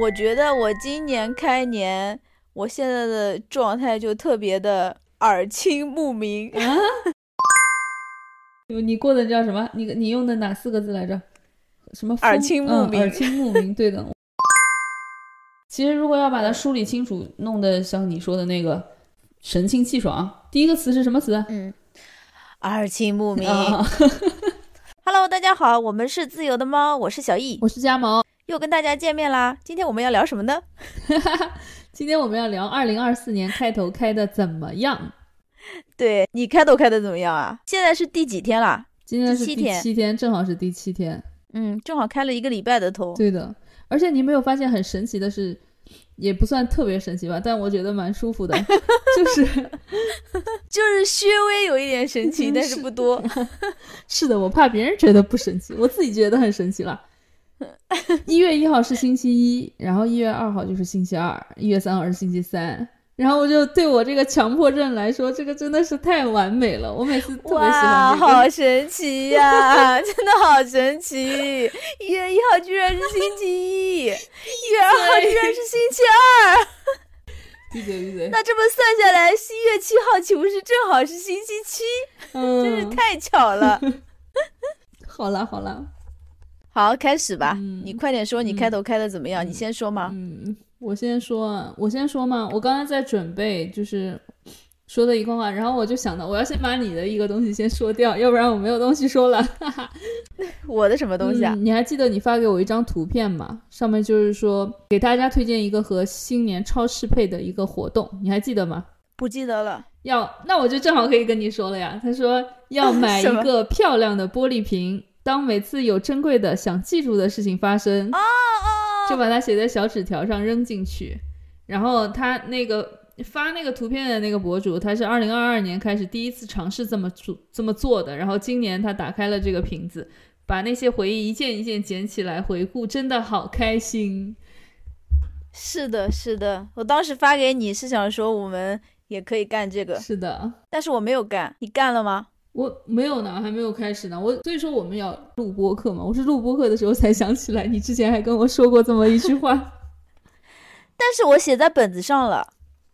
我觉得我今年开年，我现在的状态就特别的耳清目明。啊？你过的叫什么？你你用的哪四个字来着？什么耳清目明？耳清目明，对的。其实如果要把它梳理清楚，弄得像你说的那个神清气爽，第一个词是什么词？嗯，耳清目明。Hello，大家好，我们是自由的猫，我是小易，我是家毛，又跟大家见面啦。今天我们要聊什么呢？今天我们要聊二零二四年开头开的怎么样？对你开头开的怎么样啊？现在是第几天啦？今天是第七天，七天，正好是第七天。嗯，正好开了一个礼拜的头。对的，而且你没有发现很神奇的是，也不算特别神奇吧，但我觉得蛮舒服的，就是 就是稍微有一点神奇，但是不多。是的，我怕别人觉得不神奇，我自己觉得很神奇了。一月一号是星期一，然后一月二号就是星期二，一月三号是星期三。然后我就对我这个强迫症来说，这个真的是太完美了。我每次特别喜欢。哇，好神奇呀！真的好神奇！一月一号居然是星期一，一月二号居然是星期二。闭嘴闭嘴！那这么算下来，一月七号岂不是正好是星期七？嗯，真是太巧了。好了好了，好开始吧。你快点说，你开头开的怎么样？你先说吗。嗯。我先说，我先说嘛。我刚才在准备，就是说的一段话，然后我就想到，我要先把你的一个东西先说掉，要不然我没有东西说了。哈 哈我的什么东西啊？你还记得你发给我一张图片吗？上面就是说给大家推荐一个和新年超适配的一个活动，你还记得吗？不记得了。要，那我就正好可以跟你说了呀。他说要买 一个漂亮的玻璃瓶，当每次有珍贵的想记住的事情发生。哦哦。就把它写在小纸条上扔进去，然后他那个发那个图片的那个博主，他是二零二二年开始第一次尝试这么做这么做的，然后今年他打开了这个瓶子，把那些回忆一件一件捡起来回顾，真的好开心。是的，是的，我当时发给你是想说我们也可以干这个，是的，但是我没有干，你干了吗？我没有呢，还没有开始呢。我所以说我们要录播课嘛，我是录播课的时候才想起来，你之前还跟我说过这么一句话。但是我写在本子上了。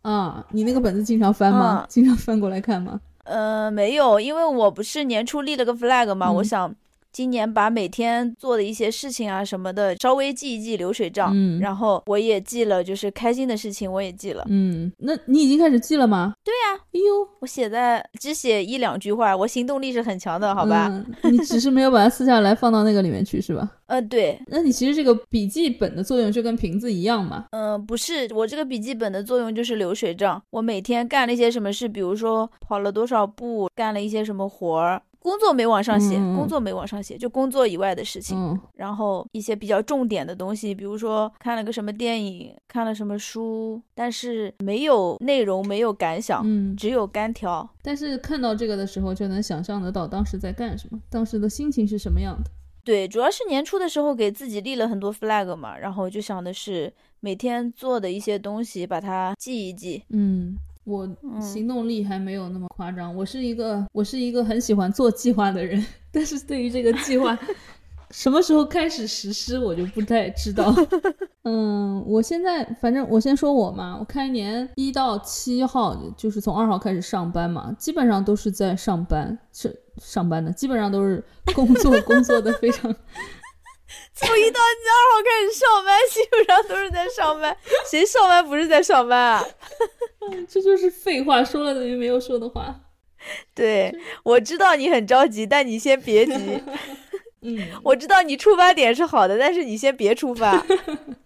啊，你那个本子经常翻吗？经常翻过来看吗？呃，没有，因为我不是年初立了个 flag 嘛，我想。今年把每天做的一些事情啊什么的稍微记一记流水账，嗯，然后我也记了，就是开心的事情我也记了，嗯，那你已经开始记了吗？对呀，哎呦，我写在只写一两句话，我行动力是很强的，好吧？你只是没有把它撕下来放到那个里面去是吧？呃，对，那你其实这个笔记本的作用就跟瓶子一样嘛？嗯，不是，我这个笔记本的作用就是流水账，我每天干了一些什么事，比如说跑了多少步，干了一些什么活儿。工作没往上写，工作没往上写，就工作以外的事情。然后一些比较重点的东西，比如说看了个什么电影，看了什么书，但是没有内容，没有感想，嗯，只有干条。但是看到这个的时候，就能想象得到当时在干什么，当时的心情是什么样的。对，主要是年初的时候给自己立了很多 flag 嘛，然后就想的是每天做的一些东西，把它记一记。嗯。我行动力还没有那么夸张，我是一个我是一个很喜欢做计划的人，但是对于这个计划 什么时候开始实施，我就不太知道。嗯，我现在反正我先说我嘛，我开年一到七号就是从二号开始上班嘛，基本上都是在上班，是上班的，基本上都是工作，工作的非常。从一到二号开始上班，基本上都是在上班，谁上班不是在上班啊？这就是废话，说了等于没有说的话。对，我知道你很着急，但你先别急。嗯，我知道你出发点是好的，但是你先别出发。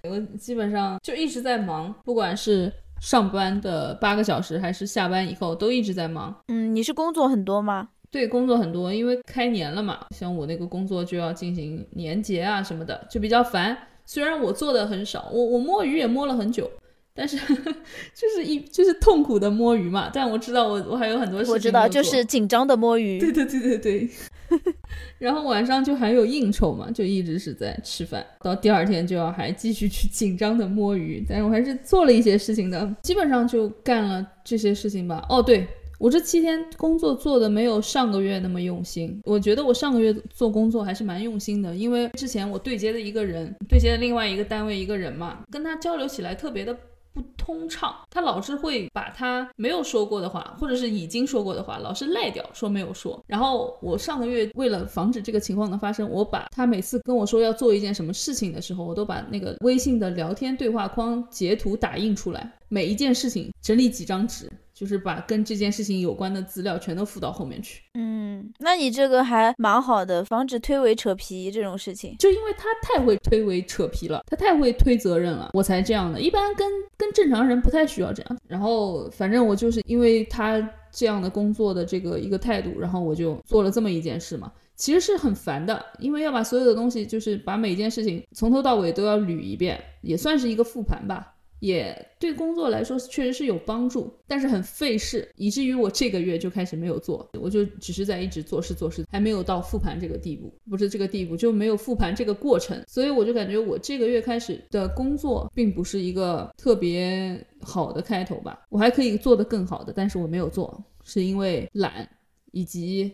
我基本上就一直在忙，不管是上班的八个小时，还是下班以后，都一直在忙。嗯，你是工作很多吗？对，工作很多，因为开年了嘛，像我那个工作就要进行年结啊什么的，就比较烦。虽然我做的很少，我我摸鱼也摸了很久。但是 就是一就是痛苦的摸鱼嘛，但我知道我我还有很多事情。我知道，就是紧张的摸鱼。对对对对对。然后晚上就还有应酬嘛，就一直是在吃饭，到第二天就要还继续去紧张的摸鱼。但是我还是做了一些事情的，基本上就干了这些事情吧。哦对，我这七天工作做的没有上个月那么用心。我觉得我上个月做工作还是蛮用心的，因为之前我对接的一个人，对接的另外一个单位一个人嘛，跟他交流起来特别的。不通畅，他老是会把他没有说过的话，或者是已经说过的话，老是赖掉，说没有说。然后我上个月为了防止这个情况的发生，我把他每次跟我说要做一件什么事情的时候，我都把那个微信的聊天对话框截图打印出来，每一件事情整理几张纸。就是把跟这件事情有关的资料全都附到后面去。嗯，那你这个还蛮好的，防止推诿扯皮这种事情。就因为他太会推诿扯皮了，他太会推责任了，我才这样的。一般跟跟正常人不太需要这样。然后反正我就是因为他这样的工作的这个一个态度，然后我就做了这么一件事嘛。其实是很烦的，因为要把所有的东西，就是把每件事情从头到尾都要捋一遍，也算是一个复盘吧。也对工作来说确实是有帮助，但是很费事，以至于我这个月就开始没有做，我就只是在一直做事做事，还没有到复盘这个地步，不是这个地步就没有复盘这个过程，所以我就感觉我这个月开始的工作并不是一个特别好的开头吧，我还可以做得更好的，但是我没有做，是因为懒以及。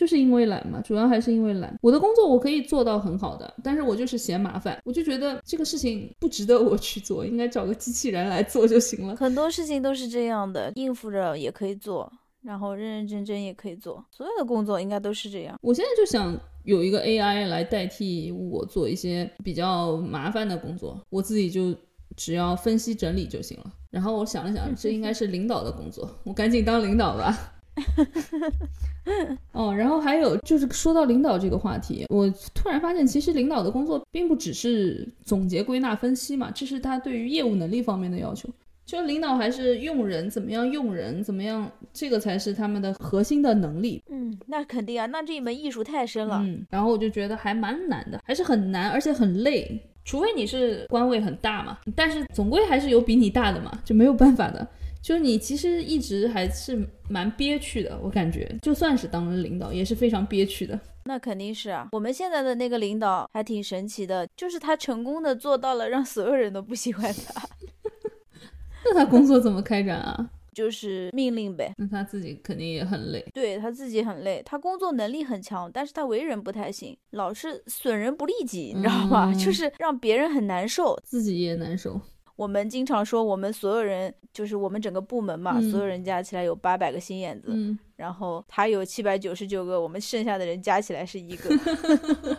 就是因为懒嘛，主要还是因为懒。我的工作我可以做到很好的，但是我就是嫌麻烦，我就觉得这个事情不值得我去做，应该找个机器人来做就行了。很多事情都是这样的，应付着也可以做，然后认认真真也可以做，所有的工作应该都是这样。我现在就想有一个 AI 来代替我做一些比较麻烦的工作，我自己就只要分析整理就行了。然后我想了想，这应该是领导的工作，我赶紧当领导吧。哦，然后还有就是说到领导这个话题，我突然发现，其实领导的工作并不只是总结、归纳、分析嘛，这是他对于业务能力方面的要求。就领导还是用人，怎么样用人，怎么样，这个才是他们的核心的能力。嗯，那肯定啊，那这一门艺术太深了。嗯，然后我就觉得还蛮难的，还是很难，而且很累。除非你是官位很大嘛，但是总归还是有比你大的嘛，就没有办法的。就是你其实一直还是蛮憋屈的，我感觉就算是当了领导也是非常憋屈的。那肯定是啊，我们现在的那个领导还挺神奇的，就是他成功的做到了让所有人都不喜欢他。那他工作怎么开展啊？就是命令呗。那他自己肯定也很累。对他自己很累，他工作能力很强，但是他为人不太行，老是损人不利己，你知道吧？就是让别人很难受，自己也难受。我们经常说，我们所有人就是我们整个部门嘛，所有人加起来有八百个心眼子，然后他有七百九十九个，我们剩下的人加起来是一个。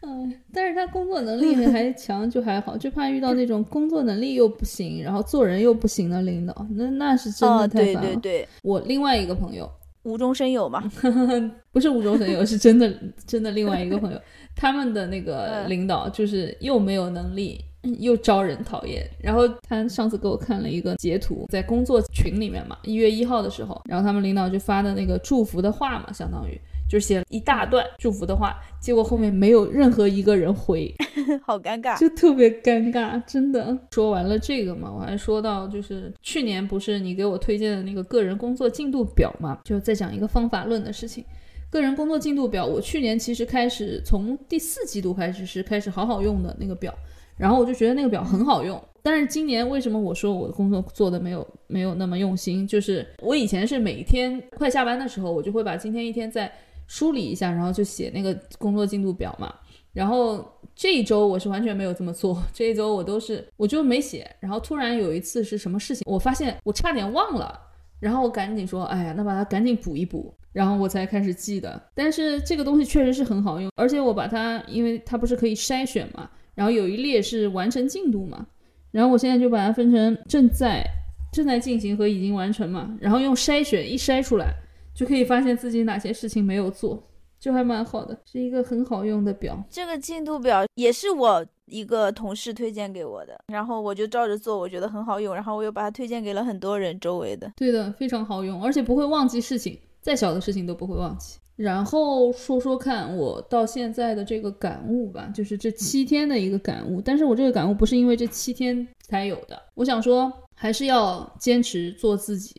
嗯，但是他工作能力还 强，就还好，就怕遇到那种工作能力又不行，然后做人又不行的领导，那那是真的太烦了。对对对，我另外一个朋友无中生有嘛，不是无中生有，是真的真的另外一个朋友。他们的那个领导就是又没有能力，又招人讨厌。然后他上次给我看了一个截图，在工作群里面嘛，一月一号的时候，然后他们领导就发的那个祝福的话嘛，相当于就写了一大段祝福的话，结果后面没有任何一个人回，好尴尬，就特别尴尬，真的。说完了这个嘛，我还说到就是去年不是你给我推荐的那个个人工作进度表嘛，就在讲一个方法论的事情。个人工作进度表，我去年其实开始从第四季度开始是开始好好用的那个表，然后我就觉得那个表很好用。但是今年为什么我说我的工作做的没有没有那么用心？就是我以前是每天快下班的时候，我就会把今天一天再梳理一下，然后就写那个工作进度表嘛。然后这一周我是完全没有这么做，这一周我都是我就没写。然后突然有一次是什么事情，我发现我差点忘了，然后我赶紧说，哎呀，那把它赶紧补一补。然后我才开始记的，但是这个东西确实是很好用，而且我把它，因为它不是可以筛选嘛，然后有一列是完成进度嘛，然后我现在就把它分成正在、正在进行和已经完成嘛，然后用筛选一筛出来，就可以发现自己哪些事情没有做，就还蛮好的，是一个很好用的表。这个进度表也是我一个同事推荐给我的，然后我就照着做，我觉得很好用，然后我又把它推荐给了很多人周围的。对的，非常好用，而且不会忘记事情。再小的事情都不会忘记。然后说说看我到现在的这个感悟吧，就是这七天的一个感悟。但是我这个感悟不是因为这七天才有的。我想说，还是要坚持做自己。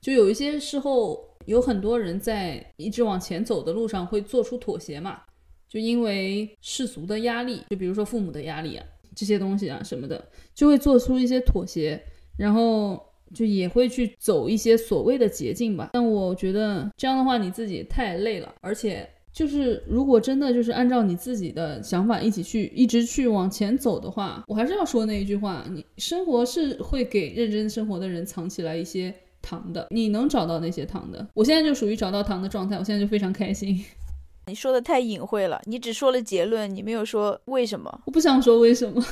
就有一些时候，有很多人在一直往前走的路上会做出妥协嘛，就因为世俗的压力，就比如说父母的压力啊，这些东西啊什么的，就会做出一些妥协。然后。就也会去走一些所谓的捷径吧。但我觉得这样的话你自己太累了，而且就是如果真的就是按照你自己的想法一起去一直去往前走的话，我还是要说那一句话：你生活是会给认真生活的人藏起来一些糖的，你能找到那些糖的。我现在就属于找到糖的状态，我现在就非常开心。你说的太隐晦了，你只说了结论，你没有说为什么。我不想说为什么。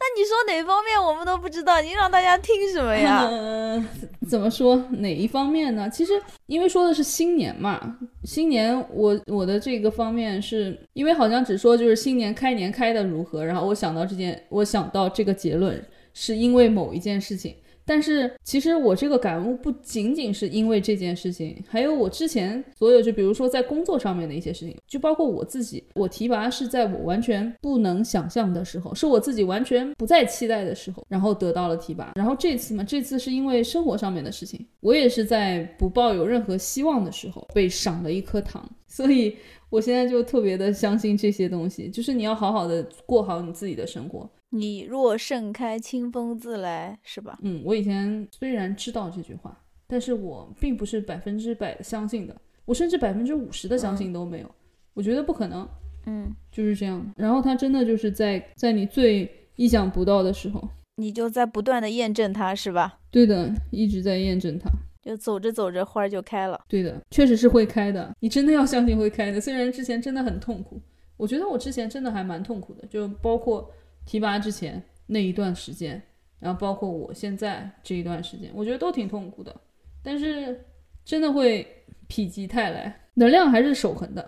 那你说哪方面我们都不知道，你让大家听什么呀？嗯，怎么说哪一方面呢？其实因为说的是新年嘛，新年我我的这个方面是因为好像只说就是新年开年开的如何，然后我想到这件，我想到这个结论是因为某一件事情。但是其实我这个感悟不仅仅是因为这件事情，还有我之前所有就比如说在工作上面的一些事情，就包括我自己，我提拔是在我完全不能想象的时候，是我自己完全不再期待的时候，然后得到了提拔。然后这次嘛，这次是因为生活上面的事情，我也是在不抱有任何希望的时候被赏了一颗糖，所以我现在就特别的相信这些东西，就是你要好好的过好你自己的生活。你若盛开，清风自来，是吧？嗯，我以前虽然知道这句话，但是我并不是百分之百相信的，我甚至百分之五十的相信都没有。我觉得不可能，嗯，就是这样。然后他真的就是在在你最意想不到的时候，你就在不断的验证他，是吧？对的，一直在验证它。就走着走着，花就开了。对的，确实是会开的。你真的要相信会开的，虽然之前真的很痛苦。我觉得我之前真的还蛮痛苦的，就包括。提拔之前那一段时间，然后包括我现在这一段时间，我觉得都挺痛苦的。但是真的会否极泰来，能量还是守恒的。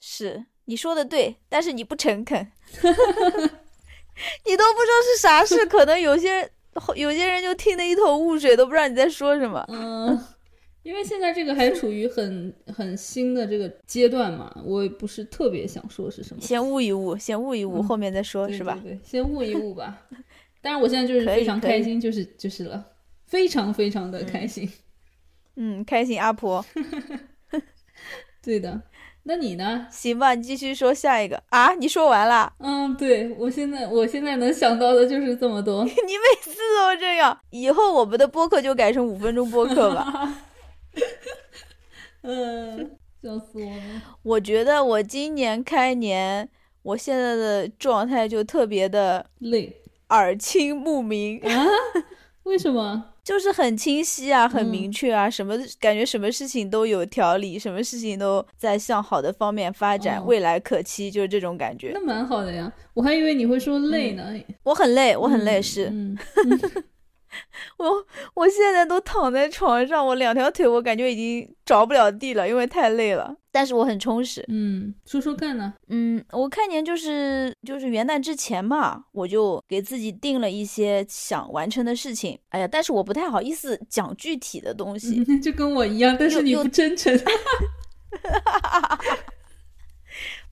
是你说的对，但是你不诚恳，你都不知道是啥事，可能有些有些人就听得一头雾水，都不知道你在说什么。嗯。因为现在这个还处于很很新的这个阶段嘛，我也不是特别想说是什么。先悟一悟，先悟一悟，后面再说，是吧？对，先悟一悟吧。但是我现在就是非常开心，就是就是了，非常非常的开心。嗯，开心阿婆。对的，那你呢？行吧，你继续说下一个啊？你说完了？嗯，对我现在我现在能想到的就是这么多。你每次都这样，以后我们的播客就改成五分钟播客吧。嗯，笑死我了！我觉得我今年开年，我现在的状态就特别的累，耳清目明啊？为什么？就是很清晰啊，很明确啊，什么感觉，什么事情都有条理，什么事情都在向好的方面发展，未来可期，就是这种感觉。那蛮好的呀，我还以为你会说累呢。我很累，我很累，是。我我现在都躺在床上，我两条腿我感觉已经着不了地了，因为太累了。但是我很充实。嗯，说说看呢？嗯，我看年就是就是元旦之前嘛，我就给自己定了一些想完成的事情。哎呀，但是我不太好意思讲具体的东西，就跟我一样。但是你不真诚。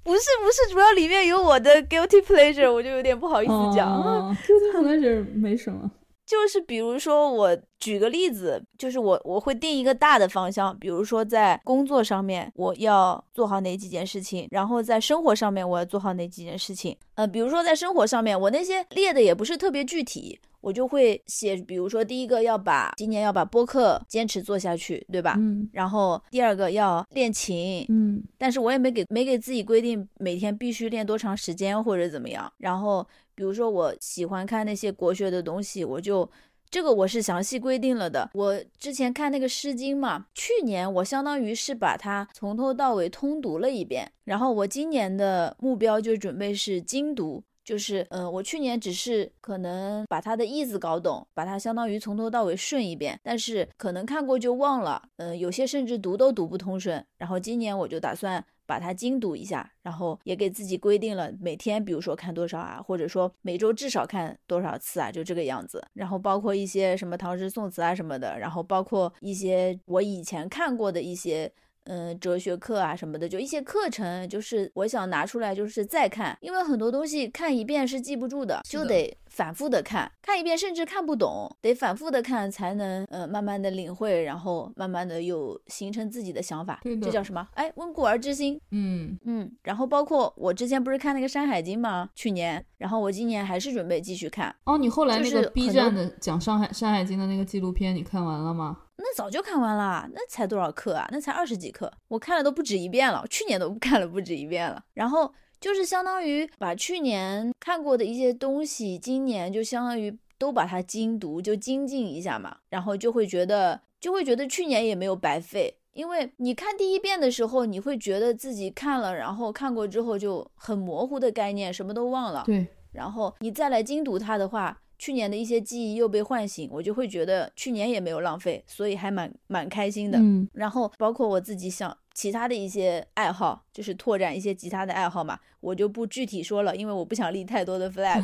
不是不是，主要里面有我的 guilty pleasure，我就有点不好意思讲。guilty pleasure 没什么。就是比如说，我举个例子，就是我我会定一个大的方向，比如说在工作上面我要做好哪几件事情，然后在生活上面我要做好哪几件事情。呃，比如说在生活上面，我那些列的也不是特别具体，我就会写，比如说第一个要把今年要把播客坚持做下去，对吧？嗯。然后第二个要练琴，嗯。但是我也没给没给自己规定每天必须练多长时间或者怎么样，然后。比如说，我喜欢看那些国学的东西，我就这个我是详细规定了的。我之前看那个《诗经》嘛，去年我相当于是把它从头到尾通读了一遍，然后我今年的目标就准备是精读，就是嗯，我去年只是可能把它的意思搞懂，把它相当于从头到尾顺一遍，但是可能看过就忘了，嗯，有些甚至读都读不通顺。然后今年我就打算。把它精读一下，然后也给自己规定了每天，比如说看多少啊，或者说每周至少看多少次啊，就这个样子。然后包括一些什么唐诗宋词啊什么的，然后包括一些我以前看过的一些嗯哲学课啊什么的，就一些课程，就是我想拿出来就是再看，因为很多东西看一遍是记不住的，就得反复的看，看一遍甚至看不懂，得反复的看才能呃慢慢的领会，然后慢慢的又形成自己的想法。对，这叫什么？哎，温故而知新。嗯嗯。然后包括我之前不是看那个《山海经》吗？去年，然后我今年还是准备继续看。哦，你后来那个 B 站的讲《上海山海经》的那个纪录片，你看完了吗？那早就看完了，那才多少课啊？那才二十几课，我看了都不止一遍了。去年都看了不止一遍了。然后就是相当于把去年看过的一些东西，今年就相当于都把它精读，就精进一下嘛。然后就会觉得，就会觉得去年也没有白费，因为你看第一遍的时候，你会觉得自己看了，然后看过之后就很模糊的概念，什么都忘了。对。然后你再来精读它的话。去年的一些记忆又被唤醒，我就会觉得去年也没有浪费，所以还蛮蛮开心的。嗯，然后包括我自己想其他的一些爱好，就是拓展一些其他的爱好嘛，我就不具体说了，因为我不想立太多的 flag，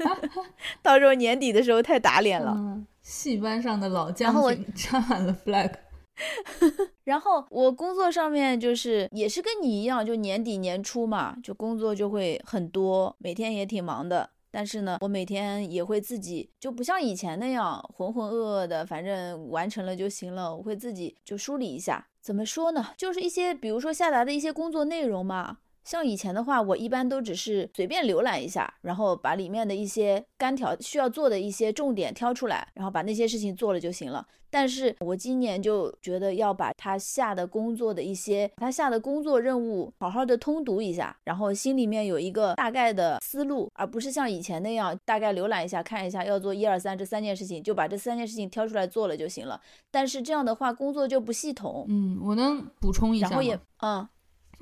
到时候年底的时候太打脸了。戏班上的老将军 插满了 flag。然后我工作上面就是也是跟你一样，就年底年初嘛，就工作就会很多，每天也挺忙的。但是呢，我每天也会自己，就不像以前那样浑浑噩噩的，反正完成了就行了。我会自己就梳理一下，怎么说呢？就是一些，比如说下达的一些工作内容嘛。像以前的话，我一般都只是随便浏览一下，然后把里面的一些干条需要做的一些重点挑出来，然后把那些事情做了就行了。但是我今年就觉得要把他下的工作的一些，他下的工作任务好好的通读一下，然后心里面有一个大概的思路，而不是像以前那样大概浏览一下看一下要做一二三这三件事情，就把这三件事情挑出来做了就行了。但是这样的话工作就不系统。嗯，我能补充一下然后也嗯。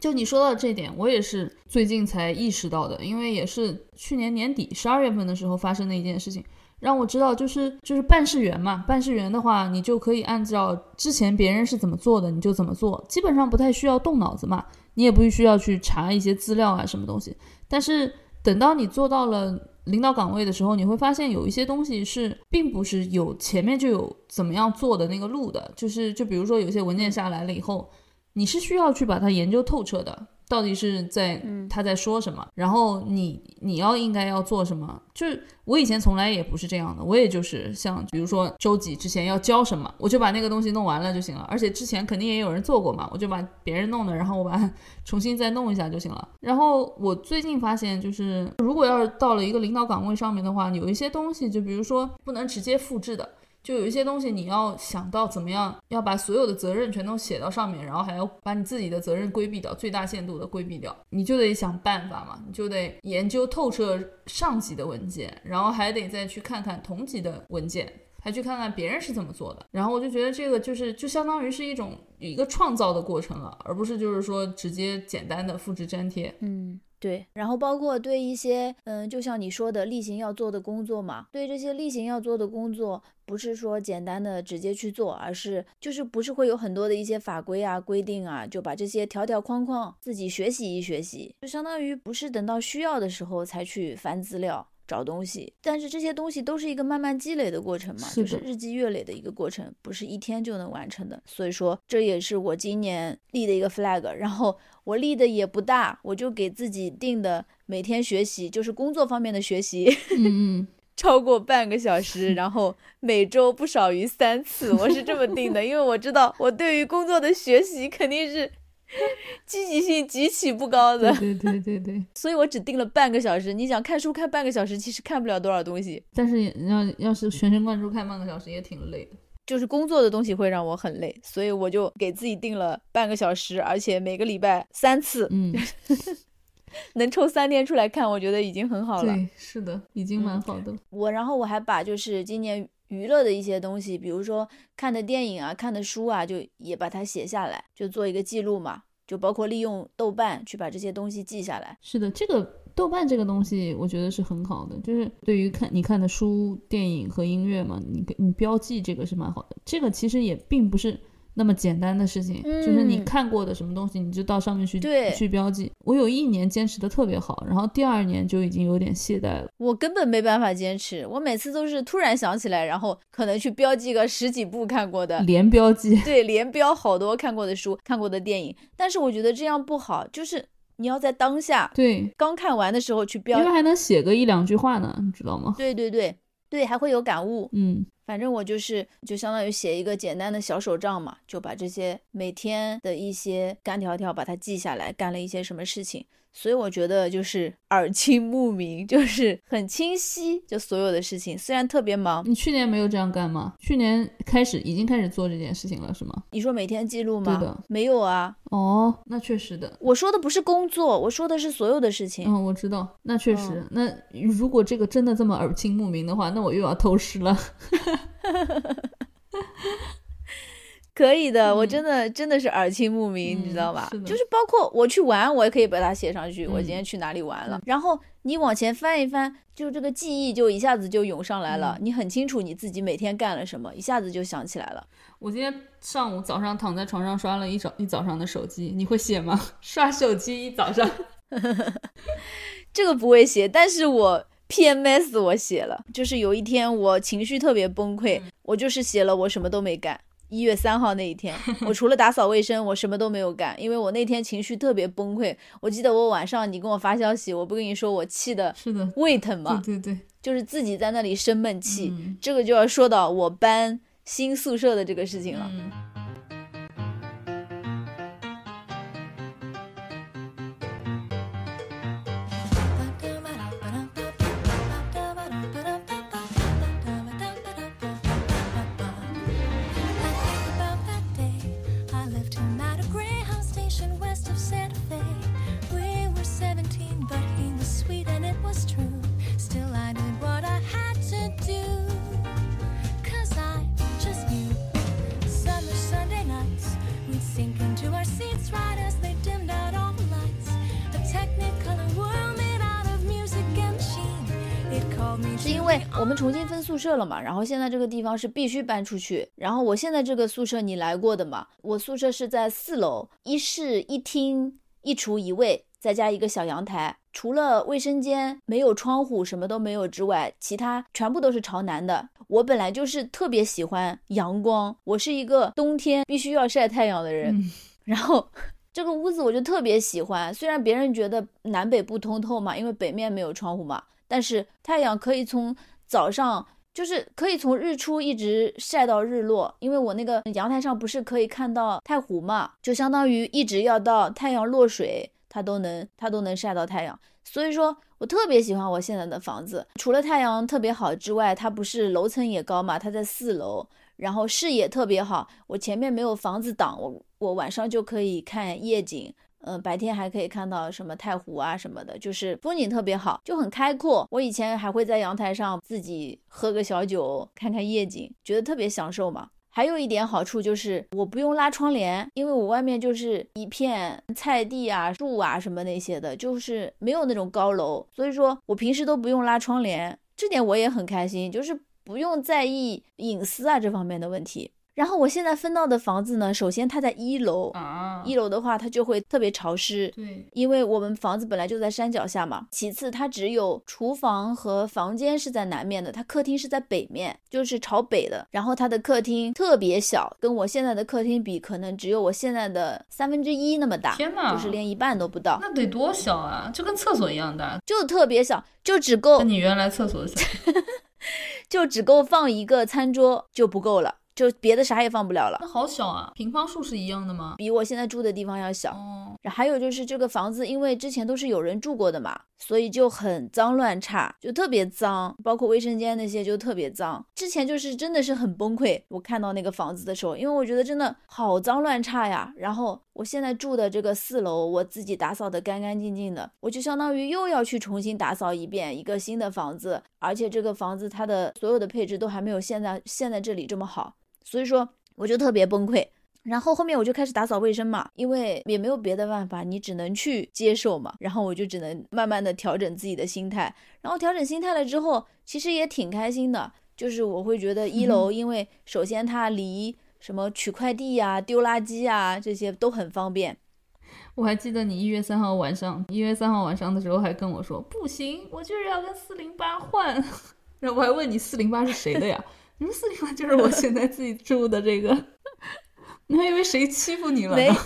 就你说到这点，我也是最近才意识到的，因为也是去年年底十二月份的时候发生的一件事情，让我知道，就是就是办事员嘛，办事员的话，你就可以按照之前别人是怎么做的，你就怎么做，基本上不太需要动脑子嘛，你也不需要去查一些资料啊什么东西。但是等到你做到了领导岗位的时候，你会发现有一些东西是并不是有前面就有怎么样做的那个路的，就是就比如说有些文件下来了以后。你是需要去把它研究透彻的，到底是在他在说什么，然后你你要应该要做什么？就是我以前从来也不是这样的，我也就是像比如说周几之前要教什么，我就把那个东西弄完了就行了。而且之前肯定也有人做过嘛，我就把别人弄的，然后我把它 重新再弄一下就行了。然后我最近发现，就是如果要是到了一个领导岗位上面的话，有一些东西，就比如说不能直接复制的。就有一些东西，你要想到怎么样，要把所有的责任全都写到上面，然后还要把你自己的责任规避掉，最大限度的规避掉，你就得想办法嘛，你就得研究透彻上级的文件，然后还得再去看看同级的文件，还去看看别人是怎么做的。然后我就觉得这个就是就相当于是一种一个创造的过程了，而不是就是说直接简单的复制粘贴。嗯。对，然后包括对一些，嗯，就像你说的例行要做的工作嘛，对这些例行要做的工作，不是说简单的直接去做，而是就是不是会有很多的一些法规啊、规定啊，就把这些条条框框自己学习一学习，就相当于不是等到需要的时候才去翻资料。找东西，但是这些东西都是一个慢慢积累的过程嘛，就是日积月累的一个过程，不是一天就能完成的。所以说，这也是我今年立的一个 flag。然后我立的也不大，我就给自己定的每天学习，就是工作方面的学习，嗯超过半个小时，然后每周不少于三次，我是这么定的，因为我知道我对于工作的学习肯定是。积极性极其不高的，对对对对，所以我只定了半个小时。你想看书看半个小时，其实看不了多少东西。但是要要是全神贯注看半个小时，也挺累的。就是工作的东西会让我很累，所以我就给自己定了半个小时，而且每个礼拜三次。嗯，能抽三天出来看，我觉得已经很好了。对，是的，已经蛮好的。我然后我还把就是今年娱乐的一些东西，比如说看的电影啊、看的书啊，就也把它写下来，就做一个记录嘛。就包括利用豆瓣去把这些东西记下来。是的，这个豆瓣这个东西，我觉得是很好的。就是对于看你看的书、电影和音乐嘛，你你标记这个是蛮好的。这个其实也并不是。那么简单的事情，就是你看过的什么东西，你就到上面去去标记。我有一年坚持的特别好，然后第二年就已经有点懈怠了。我根本没办法坚持，我每次都是突然想起来，然后可能去标记个十几部看过的，连标记。对，连标好多看过的书、看过的电影。但是我觉得这样不好，就是你要在当下，对，刚看完的时候去标，因为还能写个一两句话呢，你知道吗？对对对对，还会有感悟。嗯，反正我就是就相当于写一个简单的小手账嘛，就把这些每天的一些干条条把它记下来，干了一些什么事情。所以我觉得就是耳清目明，就是很清晰，就所有的事情。虽然特别忙，你去年没有这样干吗？去年开始已经开始做这件事情了，是吗？你说每天记录吗？对的，没有啊。哦，那确实的。我说的不是工作，我说的是所有的事情。嗯，我知道。那确实，那如果这个真的这么耳清目明的话，那我又要偷师了。可以的，我真的真的是耳清目明，你知道吧？就是包括我去玩，我也可以把它写上去。我今天去哪里玩了？然后你往前翻一翻，就这个记忆就一下子就涌上来了。你很清楚你自己每天干了什么，一下子就想起来了。我今天上午早上躺在床上刷了一早一早上的手机，你会写吗？刷手机一早上，这个不会写，但是我 PMS 我写了，就是有一天我情绪特别崩溃，我就是写了我什么都没干。一月三号那一天，我除了打扫卫生，我什么都没有干，因为我那天情绪特别崩溃。我记得我晚上你跟我发消息，我不跟你说我气的，是的，胃疼嘛？对对对，就是自己在那里生闷气。这个就要说到我搬新宿舍的这个事情了。我舍了嘛，然后现在这个地方是必须搬出去。然后我现在这个宿舍你来过的嘛？我宿舍是在四楼，一室一厅一厨一卫，再加一个小阳台。除了卫生间没有窗户，什么都没有之外，其他全部都是朝南的。我本来就是特别喜欢阳光，我是一个冬天必须要晒太阳的人。然后这个屋子我就特别喜欢，虽然别人觉得南北不通透嘛，因为北面没有窗户嘛，但是太阳可以从。早上就是可以从日出一直晒到日落，因为我那个阳台上不是可以看到太湖嘛，就相当于一直要到太阳落水，它都能它都能晒到太阳。所以说我特别喜欢我现在的房子，除了太阳特别好之外，它不是楼层也高嘛，它在四楼，然后视野特别好，我前面没有房子挡我，我晚上就可以看夜景。嗯，白天还可以看到什么太湖啊什么的，就是风景特别好，就很开阔。我以前还会在阳台上自己喝个小酒，看看夜景，觉得特别享受嘛。还有一点好处就是我不用拉窗帘，因为我外面就是一片菜地啊、树啊什么那些的，就是没有那种高楼，所以说我平时都不用拉窗帘，这点我也很开心，就是不用在意隐私啊这方面的问题。然后我现在分到的房子呢，首先它在一楼啊，一楼的话它就会特别潮湿，对，因为我们房子本来就在山脚下嘛。其次，它只有厨房和房间是在南面的，它客厅是在北面，就是朝北的。然后它的客厅特别小，跟我现在的客厅比，可能只有我现在的三分之一那么大，天呐，就是连一半都不到。那得多小啊，就跟厕所一样大，就特别小，就只够你原来厕所小，就只够放一个餐桌就不够了。就别的啥也放不了了，那好小啊！平方数是一样的吗？比我现在住的地方要小。哦，还有就是这个房子，因为之前都是有人住过的嘛，所以就很脏乱差，就特别脏，包括卫生间那些就特别脏。之前就是真的是很崩溃，我看到那个房子的时候，因为我觉得真的好脏乱差呀。然后我现在住的这个四楼，我自己打扫的干干净净的，我就相当于又要去重新打扫一遍一个新的房子，而且这个房子它的所有的配置都还没有现在现在这里这么好。所以说我就特别崩溃，然后后面我就开始打扫卫生嘛，因为也没有别的办法，你只能去接受嘛。然后我就只能慢慢的调整自己的心态，然后调整心态了之后，其实也挺开心的。就是我会觉得一楼，因为首先它离什么取快递呀、丢垃圾啊这些都很方便。我还记得你一月三号晚上，一月三号晚上的时候还跟我说不行，我就是要跟四零八换。然后我还问你四零八是谁的呀？你四零八就是我 现在自己住的这个，你还以为谁欺负你了呢？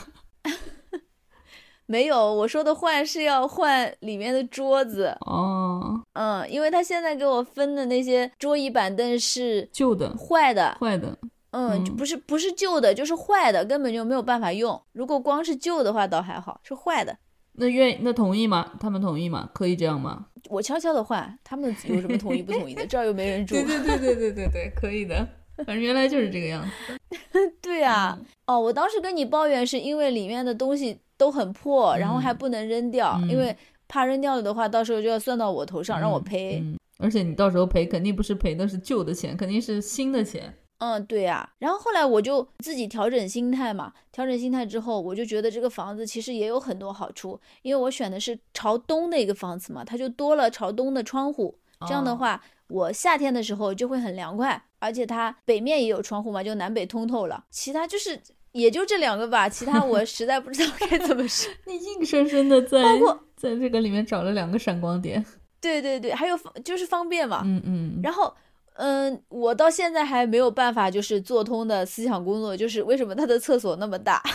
没有，我说的换是要换里面的桌子哦。嗯，因为他现在给我分的那些桌椅板凳是旧的、坏的、坏的。嗯，不是不是旧的，就是坏的，根本就没有办法用。如果光是旧的话倒还好，是坏的。那愿意那同意吗？他们同意吗？可以这样吗？我悄悄的换，他们有什么同意不同意的？这儿又没人住。对对对对对对对，可以的。反正原来就是这个样子。对啊，哦，我当时跟你抱怨是因为里面的东西都很破，然后还不能扔掉，因为怕扔掉了的话，到时候就要算到我头上，让我赔。而且你到时候赔肯定不是赔的是旧的钱，肯定是新的钱。嗯，对呀。然后后来我就自己调整心态嘛，调整心态之后，我就觉得这个房子其实也有很多好处，因为我选的是朝东的一个房子嘛，它就多了朝东的窗户，这样的话。我夏天的时候就会很凉快，而且它北面也有窗户嘛，就南北通透了。其他就是也就这两个吧，其他我实在不知道该怎么说。你硬生生的在包括在这个里面找了两个闪光点。对对对，还有就是方便嘛。嗯嗯。然后嗯，我到现在还没有办法就是做通的思想工作，就是为什么他的厕所那么大？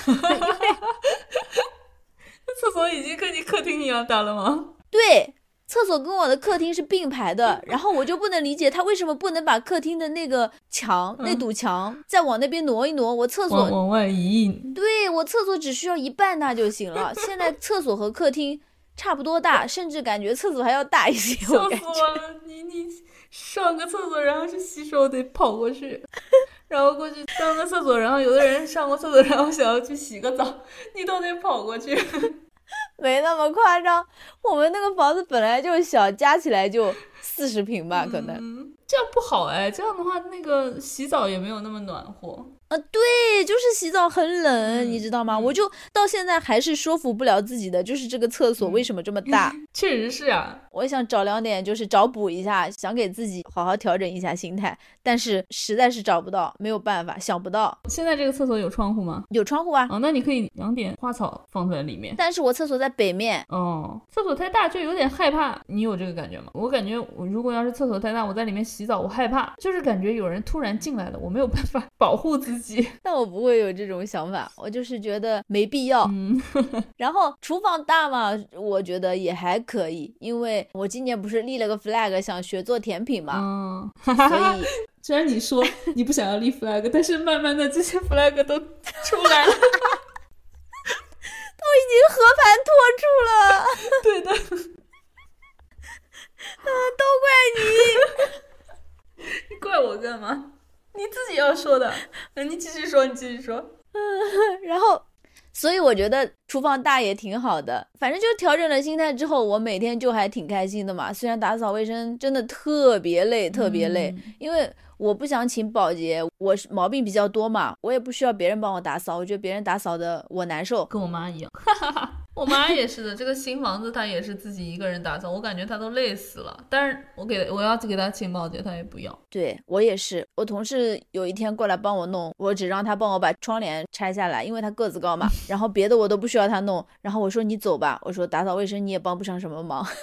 厕所已经跟你客厅一样大了吗？对。厕所跟我的客厅是并排的，然后我就不能理解他为什么不能把客厅的那个墙、那堵墙再往那边挪一挪。我厕所往外移，对我厕所只需要一半大就行了。现在厕所和客厅差不多大，甚至感觉厕所还要大一些。笑死我了！你你上个厕所，然后去洗手得跑过去，然后过去上个厕所，然后有的人上过厕所，然后想要去洗个澡，你都得跑过去。没那么夸张，我们那个房子本来就小，加起来就四十平吧，可能这样不好哎，这样的话那个洗澡也没有那么暖和。啊，对，就是洗澡很冷，你知道吗？我就到现在还是说服不了自己的，就是这个厕所为什么这么大？确实是啊，我想找两点，就是找补一下，想给自己好好调整一下心态，但是实在是找不到，没有办法，想不到。现在这个厕所有窗户吗？有窗户啊。哦，那你可以养点花草放在里面。但是我厕所在北面。哦，厕所太大就有点害怕。你有这个感觉吗？我感觉我如果要是厕所太大，我在里面洗澡，我害怕，就是感觉有人突然进来了，我没有办法 保护自己。但我不。会有这种想法，我就是觉得没必要。然后厨房大嘛，我觉得也还可以，因为我今年不是立了个 flag，想学做甜品嘛。嗯，所以 虽然你说你不想要立 flag，但是慢慢的这些 flag 都出来了，都已经和盘托出了。对的，啊，都怪你，你怪我干嘛？要说的，那 你继续说，你继续说。嗯，然后，所以我觉得厨房大也挺好的，反正就调整了心态之后，我每天就还挺开心的嘛。虽然打扫卫生真的特别累，特别累，因为我不想请保洁，我是毛病比较多嘛，我也不需要别人帮我打扫，我觉得别人打扫的我难受，跟我妈一样。我妈也是的，这个新房子她也是自己一个人打扫，我感觉她都累死了。但是我给我要给她请保洁，她也不要。对我也是，我同事有一天过来帮我弄，我只让他帮我把窗帘拆下来，因为他个子高嘛。然后别的我都不需要他弄。然后我说你走吧，我说打扫卫生你也帮不上什么忙。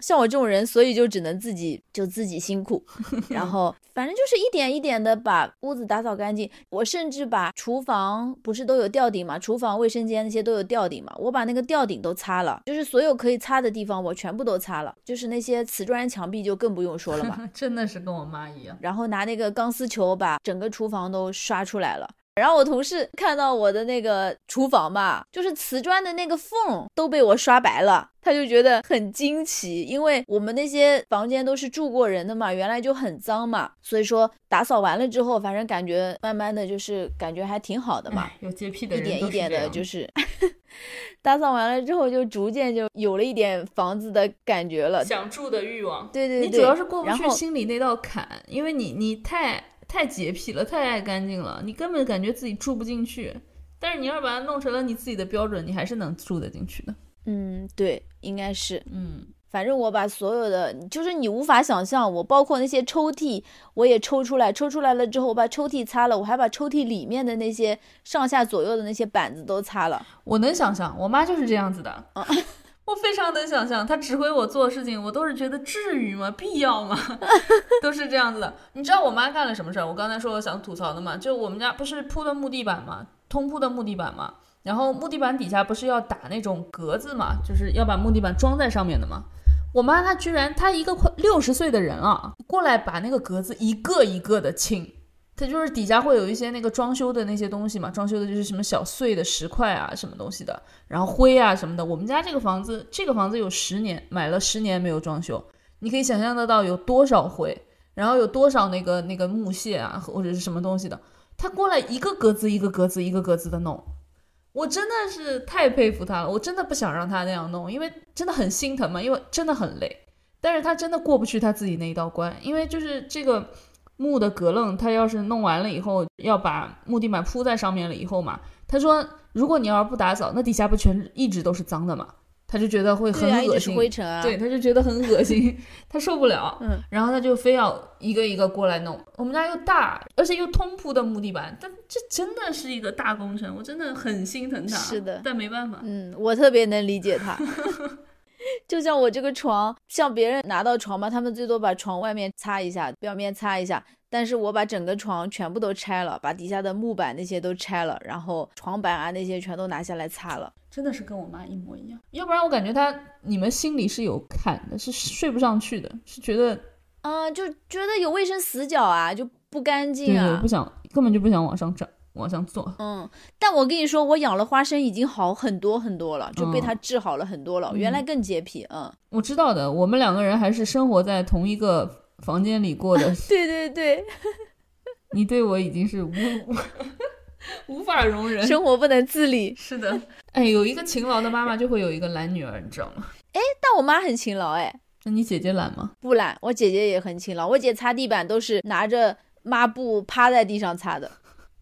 像我这种人，所以就只能自己就自己辛苦，然后反正就是一点一点的把屋子打扫干净。我甚至把厨房不是都有吊顶嘛，厨房、卫生间那些都有吊顶嘛，我把那个吊顶都擦了，就是所有可以擦的地方我全部都擦了，就是那些瓷砖墙壁就更不用说了吧。真的是跟我妈一样。然后拿那个钢丝球把整个厨房都刷出来了。然后我同事看到我的那个厨房嘛，就是瓷砖的那个缝都被我刷白了，他就觉得很惊奇，因为我们那些房间都是住过人的嘛，原来就很脏嘛，所以说打扫完了之后，反正感觉慢慢的就是感觉还挺好的嘛。有洁癖的人一点一点的，就是 打扫完了之后，就逐渐就有了一点房子的感觉了，想住的欲望。对对对，你主要是过不去心里那道坎，因为你你太。太洁癖了，太爱干净了，你根本感觉自己住不进去。但是你要把它弄成了你自己的标准，你还是能住得进去的。嗯，对，应该是。嗯，反正我把所有的，就是你无法想象，我包括那些抽屉，我也抽出来，抽出来了之后，我把抽屉擦了，我还把抽屉里面的那些上下左右的那些板子都擦了。我能想象，我妈就是这样子的。我非常能想象，他指挥我做事情，我都是觉得至于吗？必要吗？都是这样子的。你知道我妈干了什么事儿？我刚才说我想吐槽的嘛，就我们家不是铺的木地板嘛，通铺的木地板嘛。然后木地板底下不是要打那种格子嘛，就是要把木地板装在上面的嘛。我妈她居然，她一个快六十岁的人了，过来把那个格子一个一个的清。她就是底下会有一些那个装修的那些东西嘛，装修的就是什么小碎的石块啊，什么东西的，然后灰啊什么的。我们家这个房子，这个房子有十年，买了十年没有装修，你可以想象得到有多少灰，然后有多少那个那个木屑啊或者是什么东西的。他过来一个格子一个格子一个格子的弄。我真的是太佩服他了，我真的不想让他那样弄，因为真的很心疼嘛，因为真的很累。但是他真的过不去他自己那一道关，因为就是这个木的隔楞，他要是弄完了以后，要把木地板铺在上面了以后嘛，他说如果你要是不打扫，那底下不全一直都是脏的嘛。他就觉得会很恶心，灰尘啊，对，他就觉得很恶心，他受不了，嗯，然后他就非要一个一个过来弄。我们家又大，而且又通铺的木地板，但这真的是一个大工程，我真的很心疼他。是的，但没办法，嗯，我特别能理解他。就像我这个床，像别人拿到床嘛，他们最多把床外面擦一下，表面擦一下。但是我把整个床全部都拆了，把底下的木板那些都拆了，然后床板啊那些全都拿下来擦了，真的是跟我妈一模一样。要不然我感觉她你们心里是有坎的，是睡不上去的，是觉得啊，就觉得有卫生死角啊，就不干净啊，不想根本就不想往上涨，往上坐。嗯，但我跟你说，我养了花生已经好很多很多了，就被它治好了很多了，原来更洁癖。嗯，我知道的，我们两个人还是生活在同一个。房间里过的，对对对，你对我已经是无 无法容忍，生活不能自理。是的，哎，有一个勤劳的妈妈就会有一个懒女儿，你知道吗？哎，但我妈很勤劳，哎，那你姐姐懒吗？不懒，我姐姐也很勤劳。我姐擦地板都是拿着抹布趴在地上擦的。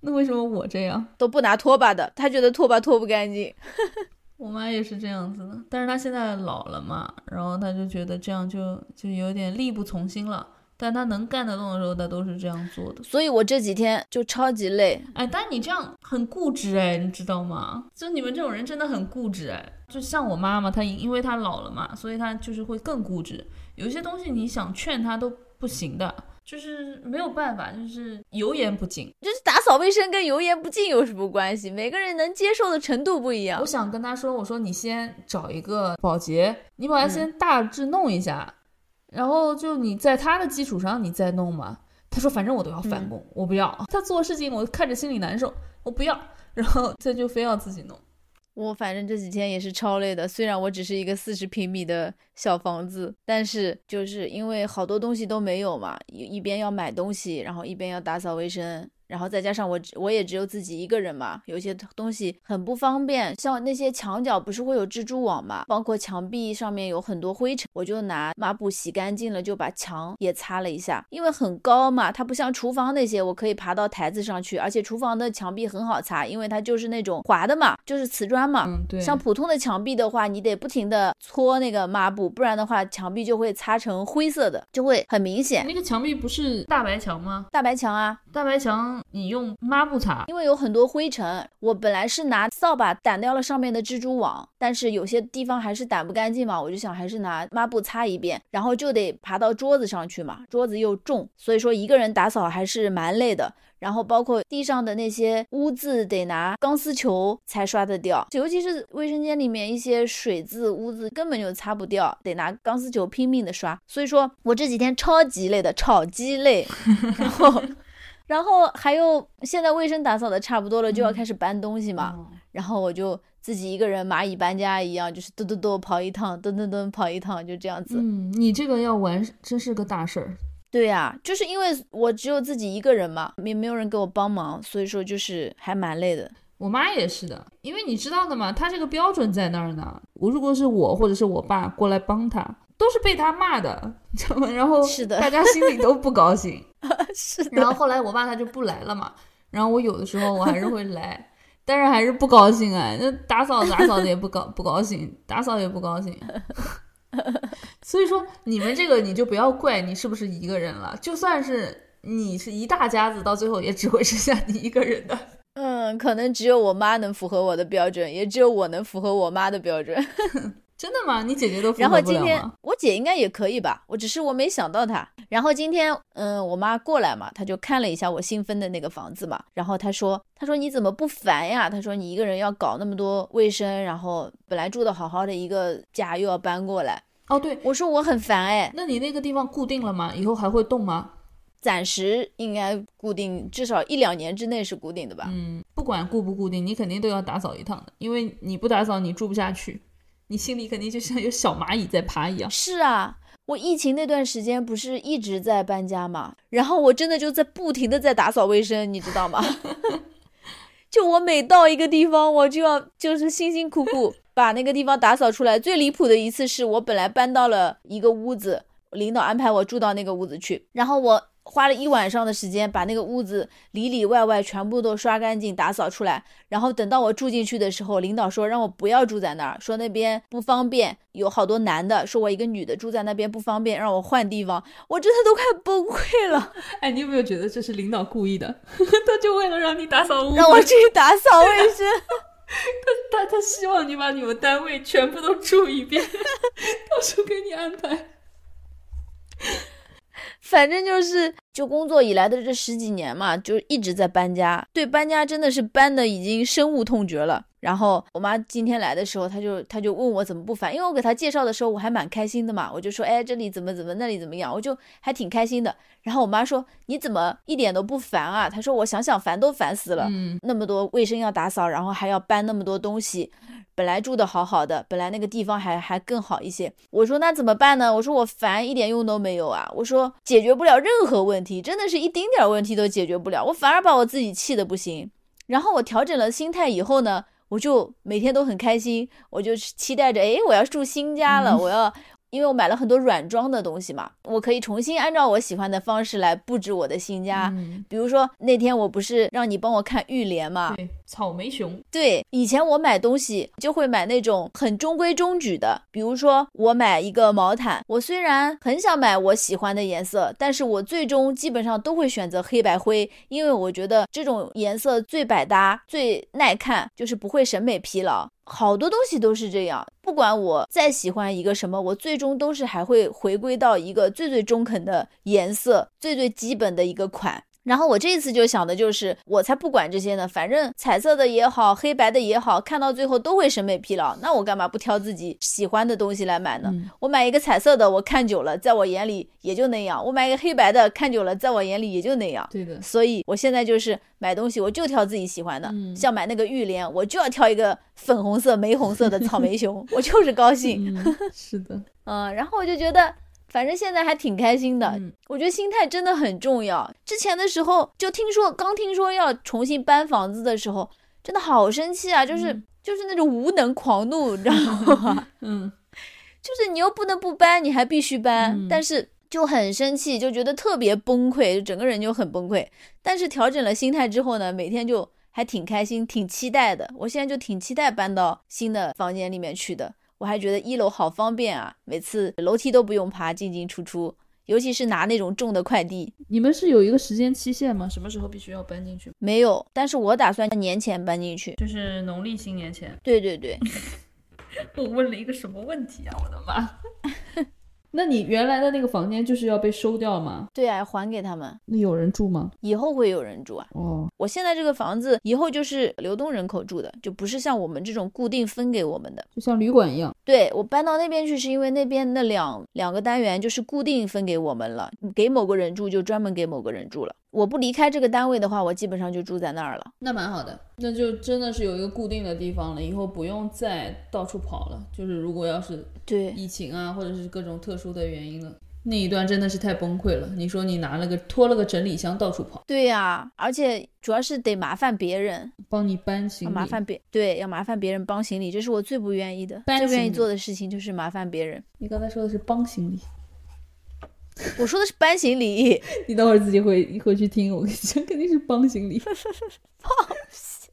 那为什么我这样都不拿拖把的？他觉得拖把拖不干净。我妈也是这样子的，但是她现在老了嘛，然后她就觉得这样就就有点力不从心了。但她能干得动的时候，她都是这样做的。所以我这几天就超级累。哎，但你这样很固执哎，你知道吗？就你们这种人真的很固执哎。就像我妈妈，她因为她老了嘛，所以她就是会更固执。有些东西你想劝她都不行的。就是没有办法，就是油盐不进，就是打扫卫生跟油盐不进有什么关系？每个人能接受的程度不一样。我想跟他说，我说你先找一个保洁，你把它先大致弄一下，然后就你在他的基础上你再弄嘛。他说反正我都要返工，我不要。他做事情我看着心里难受，我不要。然后他就非要自己弄。我反正这几天也是超累的，虽然我只是一个四十平米的小房子，但是就是因为好多东西都没有嘛，一一边要买东西，然后一边要打扫卫生。然后再加上我，我也只有自己一个人嘛，有些东西很不方便，像那些墙角不是会有蜘蛛网嘛，包括墙壁上面有很多灰尘，我就拿抹布洗干净了，就把墙也擦了一下，因为很高嘛，它不像厨房那些，我可以爬到台子上去，而且厨房的墙壁很好擦，因为它就是那种滑的嘛，就是瓷砖嘛，嗯，对，像普通的墙壁的话，你得不停的搓那个抹布，不然的话墙壁就会擦成灰色的，就会很明显。那个墙壁不是大白墙吗？大白墙啊，大白墙。你用抹布擦，因为有很多灰尘。我本来是拿扫把掸掉了上面的蜘蛛网，但是有些地方还是掸不干净嘛，我就想还是拿抹布擦一遍，然后就得爬到桌子上去嘛，桌子又重，所以说一个人打扫还是蛮累的。然后包括地上的那些污渍，得拿钢丝球才刷得掉，尤其是卫生间里面一些水渍污渍根本就擦不掉，得拿钢丝球拼命的刷。所以说我这几天超级累的，超级累，然后。然后还有，现在卫生打扫的差不多了，就要开始搬东西嘛。然后我就自己一个人蚂蚁搬家一样，就是嘟嘟嘟跑一趟，噔噔噔跑一趟，就这样子。嗯，你这个要完真是个大事儿。对呀，就是因为我只有自己一个人嘛，也没有人给我帮忙，所以说就是还蛮累的。我妈也是的，因为你知道的嘛，她这个标准在那儿呢。我如果是我或者是我爸过来帮她。都是被他骂的，你知道吗？然后是的，大家心里都不高兴。是的。然后后来我爸他就不来了嘛，然后我有的时候我还是会来，但是还是不高兴啊。那打扫打扫的也不高不高兴，打扫也不高兴。所以说你们这个你就不要怪你是不是一个人了，就算是你是一大家子，到最后也只会剩下你一个人的。嗯，可能只有我妈能符合我的标准，也只有我能符合我妈的标准。真的吗？你姐姐都然后今天我姐应该也可以吧，我只是我没想到她。然后今天，嗯，我妈过来嘛，她就看了一下我新分的那个房子嘛，然后她说，她说你怎么不烦呀？她说你一个人要搞那么多卫生，然后本来住的好好的一个家又要搬过来。哦，对，我说我很烦哎。那你那个地方固定了吗？以后还会动吗？暂时应该固定，至少一两年之内是固定的吧。嗯，不管固不固定，你肯定都要打扫一趟的，因为你不打扫你住不下去。你心里肯定就像有小蚂蚁在爬一样。是啊，我疫情那段时间不是一直在搬家嘛，然后我真的就在不停的在打扫卫生，你知道吗？就我每到一个地方，我就要就是辛辛苦苦 把那个地方打扫出来。最离谱的一次是我本来搬到了一个屋子，领导安排我住到那个屋子去，然后我。花了一晚上的时间把那个屋子里里外外全部都刷干净、打扫出来，然后等到我住进去的时候，领导说让我不要住在那儿，说那边不方便，有好多男的，说我一个女的住在那边不方便，让我换地方，我真的都快崩溃了。哎，你有没有觉得这是领导故意的？他就为了让你打扫屋，让我去打扫卫生，他他他希望你把你们单位全部都住一遍，到时候给你安排。反正就是，就工作以来的这十几年嘛，就一直在搬家。对搬家真的是搬的已经深恶痛绝了。然后我妈今天来的时候，她就她就问我怎么不烦，因为我给她介绍的时候我还蛮开心的嘛，我就说，哎，这里怎么怎么，那里怎么样，我就还挺开心的。然后我妈说，你怎么一点都不烦啊？她说，我想想烦都烦死了，嗯，那么多卫生要打扫，然后还要搬那么多东西。本来住的好好的，本来那个地方还还更好一些。我说那怎么办呢？我说我烦一点用都没有啊。我说解决不了任何问题，真的是一丁点问题都解决不了。我反而把我自己气的不行。然后我调整了心态以后呢，我就每天都很开心，我就期待着，哎，我要住新家了，我要。因为我买了很多软装的东西嘛，我可以重新按照我喜欢的方式来布置我的新家。比如说那天我不是让你帮我看浴帘嘛？对，草莓熊。对，以前我买东西就会买那种很中规中矩的，比如说我买一个毛毯，我虽然很想买我喜欢的颜色，但是我最终基本上都会选择黑白灰，因为我觉得这种颜色最百搭、最耐看，就是不会审美疲劳。好多东西都是这样，不管我再喜欢一个什么，我最终都是还会回归到一个最最中肯的颜色，最最基本的一个款。然后我这次就想的就是，我才不管这些呢，反正彩色的也好，黑白的也好，看到最后都会审美疲劳。那我干嘛不挑自己喜欢的东西来买呢？我买一个彩色的，我看久了，在我眼里也就那样；我买一个黑白的，看久了，在我眼里也就那样。对的。所以我现在就是买东西，我就挑自己喜欢的。像买那个浴帘，我就要挑一个粉红色、玫红色的草莓熊，我就是高兴。是的。嗯，然后我就觉得。反正现在还挺开心的，我觉得心态真的很重要。之前的时候就听说，刚听说要重新搬房子的时候，真的好生气啊！就是就是那种无能狂怒，你知道吗？嗯，就是你又不能不搬，你还必须搬，但是就很生气，就觉得特别崩溃，就整个人就很崩溃。但是调整了心态之后呢，每天就还挺开心，挺期待的。我现在就挺期待搬到新的房间里面去的。我还觉得一楼好方便啊，每次楼梯都不用爬，进进出出，尤其是拿那种重的快递。你们是有一个时间期限吗？什么时候必须要搬进去？没有，但是我打算年前搬进去，就是农历新年前。对对对。我问了一个什么问题啊？我的妈！那你原来的那个房间就是要被收掉吗？对啊，还给他们。那有人住吗？以后会有人住啊。哦，我现在这个房子以后就是流动人口住的，就不是像我们这种固定分给我们的，就像旅馆一样。对我搬到那边去，是因为那边那两两个单元就是固定分给我们了，给某个人住就专门给某个人住了。我不离开这个单位的话，我基本上就住在那儿了。那蛮好的，那就真的是有一个固定的地方了，以后不用再到处跑了。就是如果要是对疫情啊，或者是各种特殊的原因了，那一段真的是太崩溃了。你说你拿了个拖了个整理箱到处跑，对呀，而且主要是得麻烦别人帮你搬行李，麻烦别对要麻烦别人帮行李，这是我最不愿意的，最不愿意做的事情就是麻烦别人。你刚才说的是帮行李。我说的是搬行李，你等会儿自己回回去听。我跟你讲，肯定是帮行李。帮行。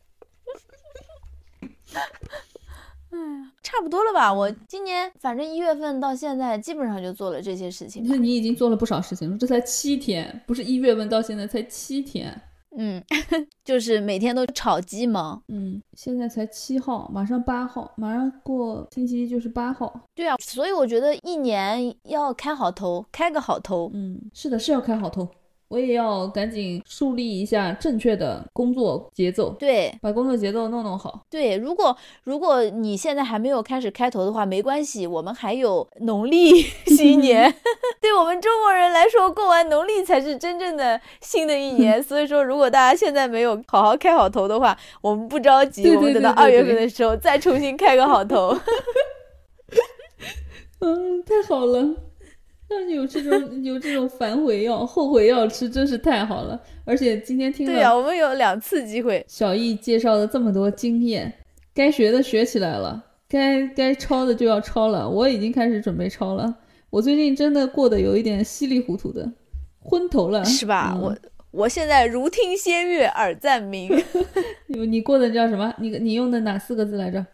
哎呀，差不多了吧？我今年反正一月份到现在，基本上就做了这些事情。那你已经做了不少事情了，这才七天，不是一月份到现在才七天。嗯，就是每天都炒鸡毛。嗯，现在才七号，马上八号，马上过星期一就是八号。对啊，所以我觉得一年要开好头，开个好头。嗯，是的，是要开好头。我也要赶紧树立一下正确的工作节奏，对，把工作节奏弄弄好。对，如果如果你现在还没有开始开头的话，没关系，我们还有农历 新年。对我们中国人来说，过完农历才是真正的新的一 年。所以说，如果大家现在没有好好开好头的话，我们不着急，我们等到二月份的时候再重新开个好头。嗯，太好了。有这种 有这种反悔药、后悔药吃，真是太好了。而且今天听了，对呀，我们有两次机会。小易介绍了这么多经验，该学的学起来了，该该抄的就要抄了。我已经开始准备抄了。我最近真的过得有一点稀里糊涂的，昏头了，是吧？我我现在如听仙乐，耳暂明。你你过的叫什么？你你用的哪四个字来着？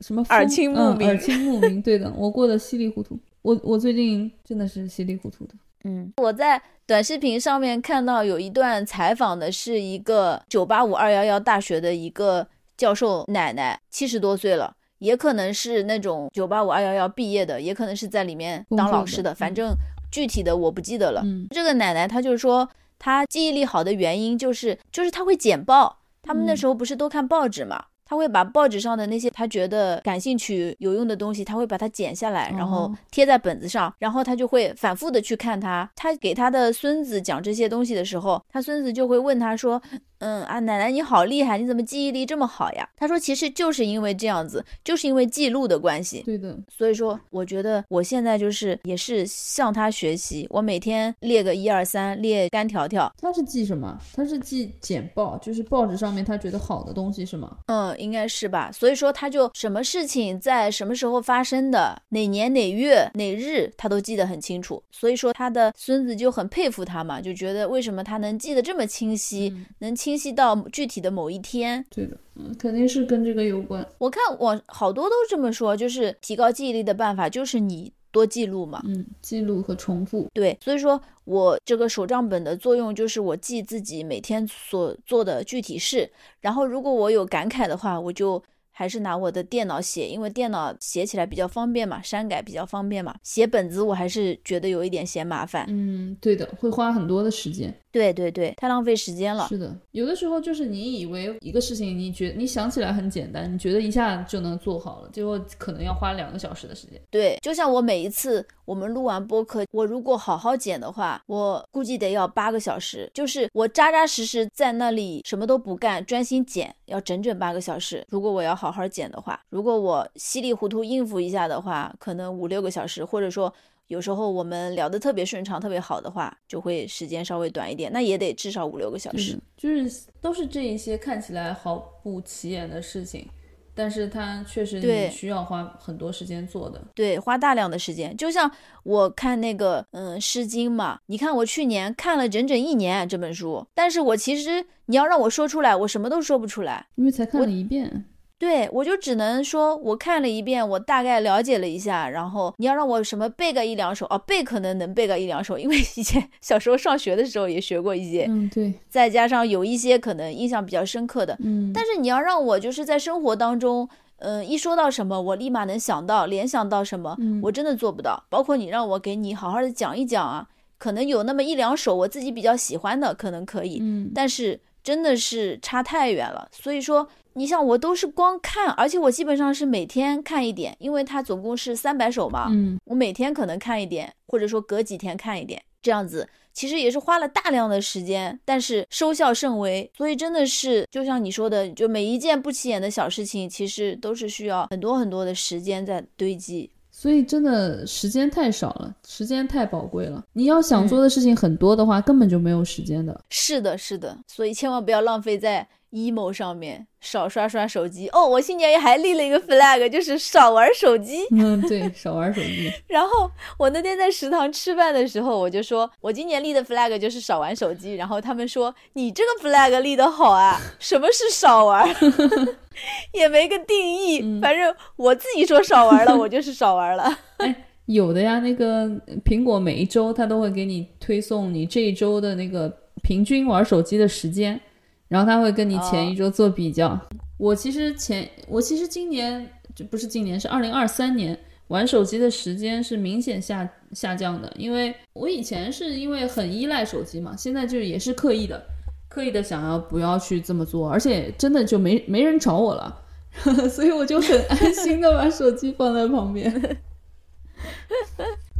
什么耳清目明？耳清目明。对的，我过得稀里糊涂。我我最近真的是稀里糊涂的，嗯，我在短视频上面看到有一段采访的是一个九八五二幺幺大学的一个教授奶奶，七十多岁了，也可能是那种九八五二幺幺毕业的，也可能是在里面当老师的，反正具体的我不记得了。这个奶奶她就说，她记忆力好的原因就是就是她会剪报，他们那时候不是都看报纸嘛。他会把报纸上的那些他觉得感兴趣、有用的东西，他会把它剪下来，然后贴在本子上，然后他就会反复的去看它。他给他的孙子讲这些东西的时候，他孙子就会问他说。嗯啊，奶奶你好厉害，你怎么记忆力这么好呀？他说，其实就是因为这样子，就是因为记录的关系。对的，所以说我觉得我现在就是也是向他学习，我每天列个一二三，列干条条。他是记什么？他是记简报，就是报纸上面他觉得好的东西是吗？嗯，应该是吧。所以说他就什么事情在什么时候发生的，哪年哪月哪日，他都记得很清楚。所以说他的孙子就很佩服他嘛，就觉得为什么他能记得这么清晰，能。清晰到具体的某一天，对的，嗯，肯定是跟这个有关。我看我好多都这么说，就是提高记忆力的办法就是你多记录嘛，嗯，记录和重复。对，所以说我这个手账本的作用就是我记自己每天所做的具体事，然后如果我有感慨的话，我就。还是拿我的电脑写，因为电脑写起来比较方便嘛，删改比较方便嘛。写本子我还是觉得有一点嫌麻烦。嗯，对的，会花很多的时间。对对对，太浪费时间了。是的，有的时候就是你以为一个事情，你觉你想起来很简单，你觉得一下就能做好了，结果可能要花两个小时的时间。对，就像我每一次我们录完播客，我如果好好剪的话，我估计得要八个小时。就是我扎扎实实在那里什么都不干，专心剪，要整整八个小时。如果我要好好剪的话，如果我稀里糊涂应付一下的话，可能五六个小时，或者说。有时候我们聊得特别顺畅、特别好的话，就会时间稍微短一点，那也得至少五六个小时。就是都是这一些看起来毫不起眼的事情，但是它确实你需要花很多时间做的。对，花大量的时间。就像我看那个嗯《诗经》嘛，你看我去年看了整整一年这本书，但是我其实你要让我说出来，我什么都说不出来，因为才看了一遍。对我就只能说，我看了一遍，我大概了解了一下，然后你要让我什么背个一两首啊，背可能能背个一两首，因为以前 小时候上学的时候也学过一些，嗯对，再加上有一些可能印象比较深刻的，嗯，但是你要让我就是在生活当中，嗯，一说到什么，我立马能想到联想到什么，我真的做不到。包括你让我给你好好的讲一讲啊，可能有那么一两首我自己比较喜欢的，可能可以，嗯，但是真的是差太远了，所以说。你像我都是光看，而且我基本上是每天看一点，因为它总共是三百首嘛。嗯，我每天可能看一点，或者说隔几天看一点，这样子其实也是花了大量的时间，但是收效甚微。所以真的是就像你说的，就每一件不起眼的小事情，其实都是需要很多很多的时间在堆积。所以真的时间太少了，时间太宝贵了。你要想做的事情很多的话，根本就没有时间的。是的，是的。所以千万不要浪费在。Emo 上面少刷刷手机哦，我新年还立了一个 flag，就是少玩手机。嗯，对，少玩手机。然后我那天在食堂吃饭的时候，我就说我今年立的 flag 就是少玩手机。然后他们说你这个 flag 立的好啊，什么是少玩？也没个定义，反正我自己说少玩了，我就是少玩了。哎，有的呀，那个苹果每一周它都会给你推送你这一周的那个平均玩手机的时间。然后他会跟你前一周做比较。我其实前我其实今年就不是今年是二零二三年玩手机的时间是明显下下降的，因为我以前是因为很依赖手机嘛，现在就也是刻意的刻意的想要不要去这么做，而且真的就没没人找我了，所以我就很安心的把手机放在旁边。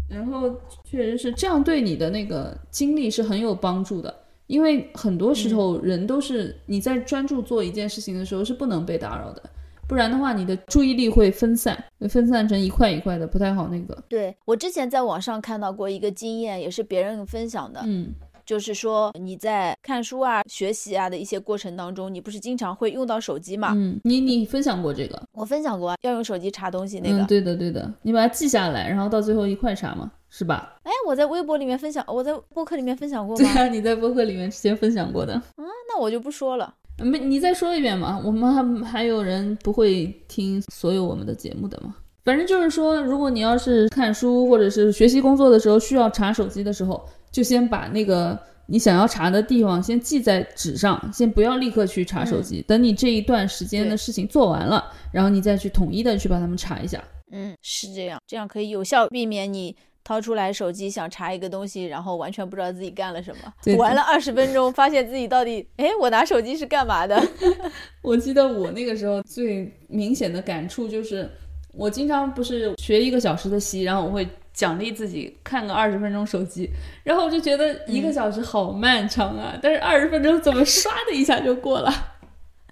然后确实是这样，对你的那个精力是很有帮助的。因为很多时候人都是你在专注做一件事情的时候是不能被打扰的，不然的话你的注意力会分散，会分散成一块一块的，不太好。那个，对我之前在网上看到过一个经验，也是别人分享的，嗯。就是说你在看书啊、学习啊的一些过程当中，你不是经常会用到手机嘛？嗯，你你分享过这个？我分享过啊，要用手机查东西那个。嗯，对的对的，你把它记下来，然后到最后一块查嘛，是吧？哎，我在微博里面分享，我在播客里面分享过吗？对啊，你在播客里面之前分享过的。啊，那我就不说了。没，你再说一遍嘛。我们还还有人不会听所有我们的节目的吗？反正就是说，如果你要是看书或者是学习工作的时候需要查手机的时候。就先把那个你想要查的地方先记在纸上，先不要立刻去查手机。等你这一段时间的事情做完了，然后你再去统一的去把它们查一下。嗯，是这样，这样可以有效避免你掏出来手机想查一个东西，然后完全不知道自己干了什么，玩了二十分钟，发现自己到底哎，我拿手机是干嘛的？我记得我那个时候最明显的感触就是，我经常不是学一个小时的习，然后我会。奖励自己看个二十分钟手机，然后我就觉得一个小时好漫长啊，但是二十分钟怎么刷的一下就过了。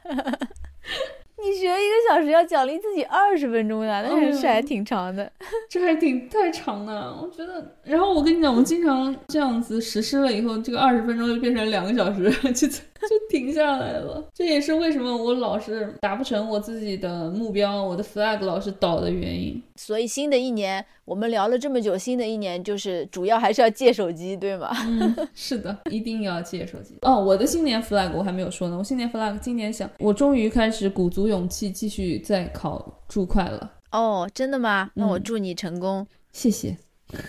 你学一个小时要奖励自己二十分钟呀，那是还挺长的，这还挺太长了，我觉得。然后我跟你讲，我经常这样子实施了以后，这个二十分钟就变成两个小时，就 就停下来了。这也是为什么我老是达不成我自己的目标，我的 flag 老是倒的原因。所以新的一年我们聊了这么久，新的一年就是主要还是要戒手机，对吗？嗯，是的，一定要戒手机。哦，我的新年 flag 我还没有说呢，我新年 flag 今年想，我终于开始鼓足勇气继续再考注会了。哦，真的吗？那我祝你成功，谢谢。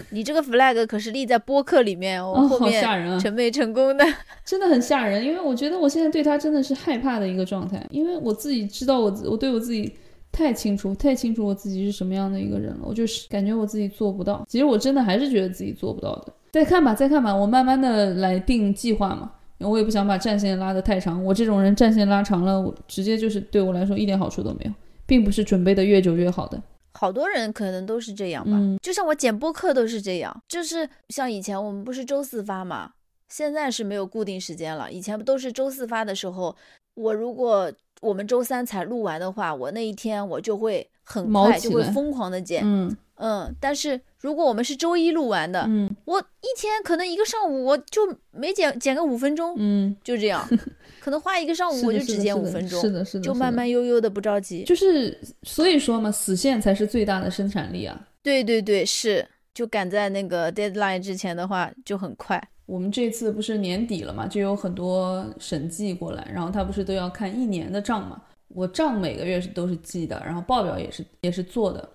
你这个 flag 可是立在播客里面哦，好吓人啊！成没成功的，真的很吓人，因为我觉得我现在对他真的是害怕的一个状态，因为我自己知道我我对我自己太清楚，太清楚我自己是什么样的一个人了，我就是感觉我自己做不到。其实我真的还是觉得自己做不到的。再看吧，再看吧，我慢慢的来定计划嘛，我也不想把战线拉得太长。我这种人战线拉长了，我直接就是对我来说一点好处都没有，并不是准备的越久越好的。好多人可能都是这样吧，就像我剪播客都是这样，就是像以前我们不是周四发嘛，现在是没有固定时间了。以前不都是周四发的时候，我如果我们周三才录完的话，我那一天我就会很快就会疯狂的剪，嗯嗯。但是如果我们是周一录完的，嗯，我一天可能一个上午我就没剪剪个五分钟，嗯，就这样。可能花一个上午我就只剪五分钟，是的，是的，就慢慢悠悠的不着急。就是所以说嘛，死线才是最大的生产力啊。对对对，是，就赶在那个 deadline 之前的话就很快。我们这次不是年底了嘛，就有很多审计过来，然后他不是都要看一年的账嘛？我账每个月是都是记的，然后报表也是也是做的，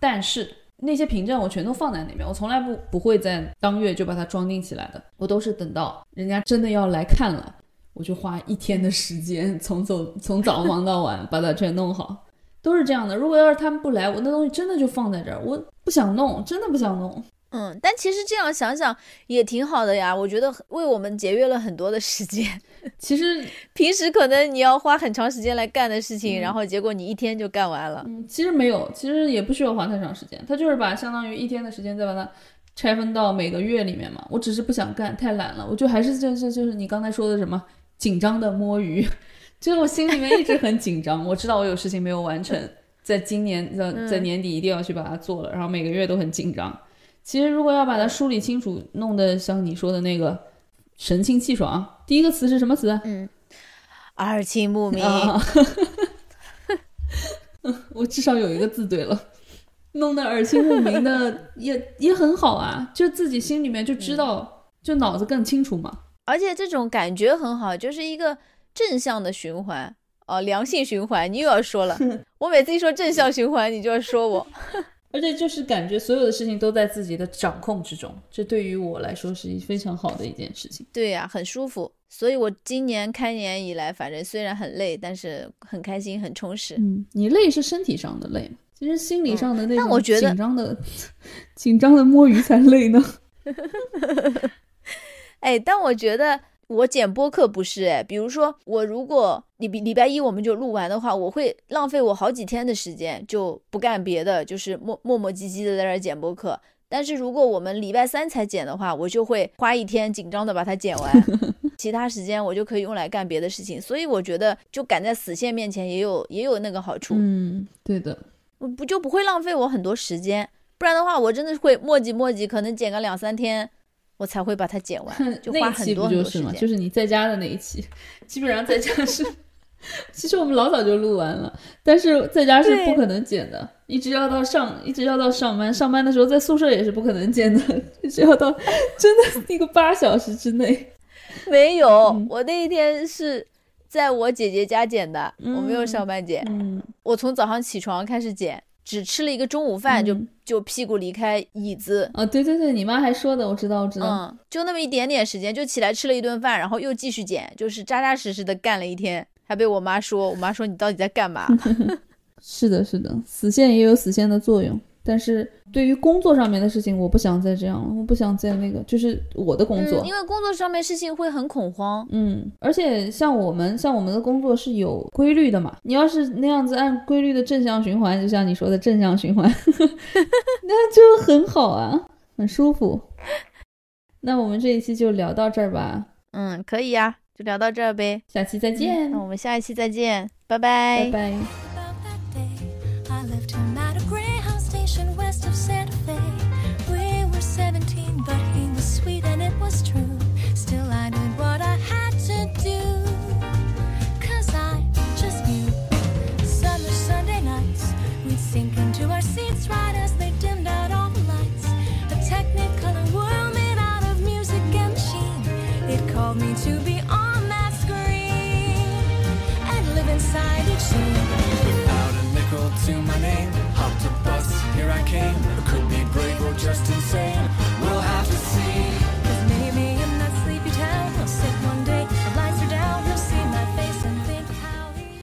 但是那些凭证我全都放在那边，我从来不不会在当月就把它装订起来的，我都是等到人家真的要来看了。我就花一天的时间，从早从早忙到晚，把它全弄好，都是这样的。如果要是他们不来，我那东西真的就放在这儿，我不想弄，真的不想弄。嗯，但其实这样想想也挺好的呀，我觉得为我们节约了很多的时间。其实平时可能你要花很长时间来干的事情，然后结果你一天就干完了。嗯，其实没有，其实也不需要花太长时间，他就是把相当于一天的时间再把它。拆分到每个月里面嘛，我只是不想干，太懒了，我就还是就是就是你刚才说的什么。紧张的摸鱼，就是我心里面一直很紧张。我知道我有事情没有完成，在今年在在年底一定要去把它做了，然后每个月都很紧张。其实如果要把它梳理清楚，弄得像你说的那个神清气爽，第一个词是什么词？嗯，耳清目明。我至少有一个字对了，弄得耳清目明的 也也很好啊，就自己心里面就知道，就脑子更清楚嘛。而且这种感觉很好，就是一个正向的循环哦，良性循环。你又要说了，我每次一说正向循环，你就要说我。而且就是感觉所有的事情都在自己的掌控之中，这对于我来说是一非常好的一件事情。对呀，很舒服。所以我今年开年以来，反正虽然很累，但是很开心，很充实。嗯，你累是身体上的累，其实心理上的那种紧张的、紧张的摸鱼才累呢。哎，但我觉得我剪播客不是哎，比如说我如果礼礼拜一我们就录完的话，我会浪费我好几天的时间，就不干别的，就是磨磨磨唧唧的在那剪播客。但是如果我们礼拜三才剪的话，我就会花一天紧张的把它剪完，其他时间我就可以用来干别的事情。所以我觉得就赶在死线面前也有也有那个好处。嗯，对的，不就不会浪费我很多时间。不然的话，我真的会磨叽磨叽，可能剪个两三天，我才会把它剪完，就花很多很多时间。就是你在家的那一期，基本上在家是。其实我们老早就录完了，但是在家是不可能剪的，一直要到上，一直要到上班。上班的时候在宿舍也是不可能剪的，一直要到真的那个八小时之内。没有，我那一天是在我姐姐家剪的，我没有上班剪。嗯，我从早上起床开始剪，只吃了一个中午饭，就就屁股离开椅子。啊，对对对，你妈还说的，我知道，我知道。嗯，就那么一点点时间，就起来吃了一顿饭，然后又继续减，就是扎扎实实的干了一天。还被我妈说，我妈说你到底在干嘛？是的，是的，死线也有死线的作用。但是对于工作上面的事情，我不想再这样了，我不想再那个，就是我的工作，因为工作上面事情会很恐慌。嗯，而且像我们像我们的工作是有规律的嘛，你要是那样子按规律的正向循环，就像你说的正向循环，那就很好啊，很舒服。那我们这一期就聊到这儿吧。嗯，可以呀。就聊到这儿呗，下期再见。那我们下一期再见，拜拜。拜拜。shame.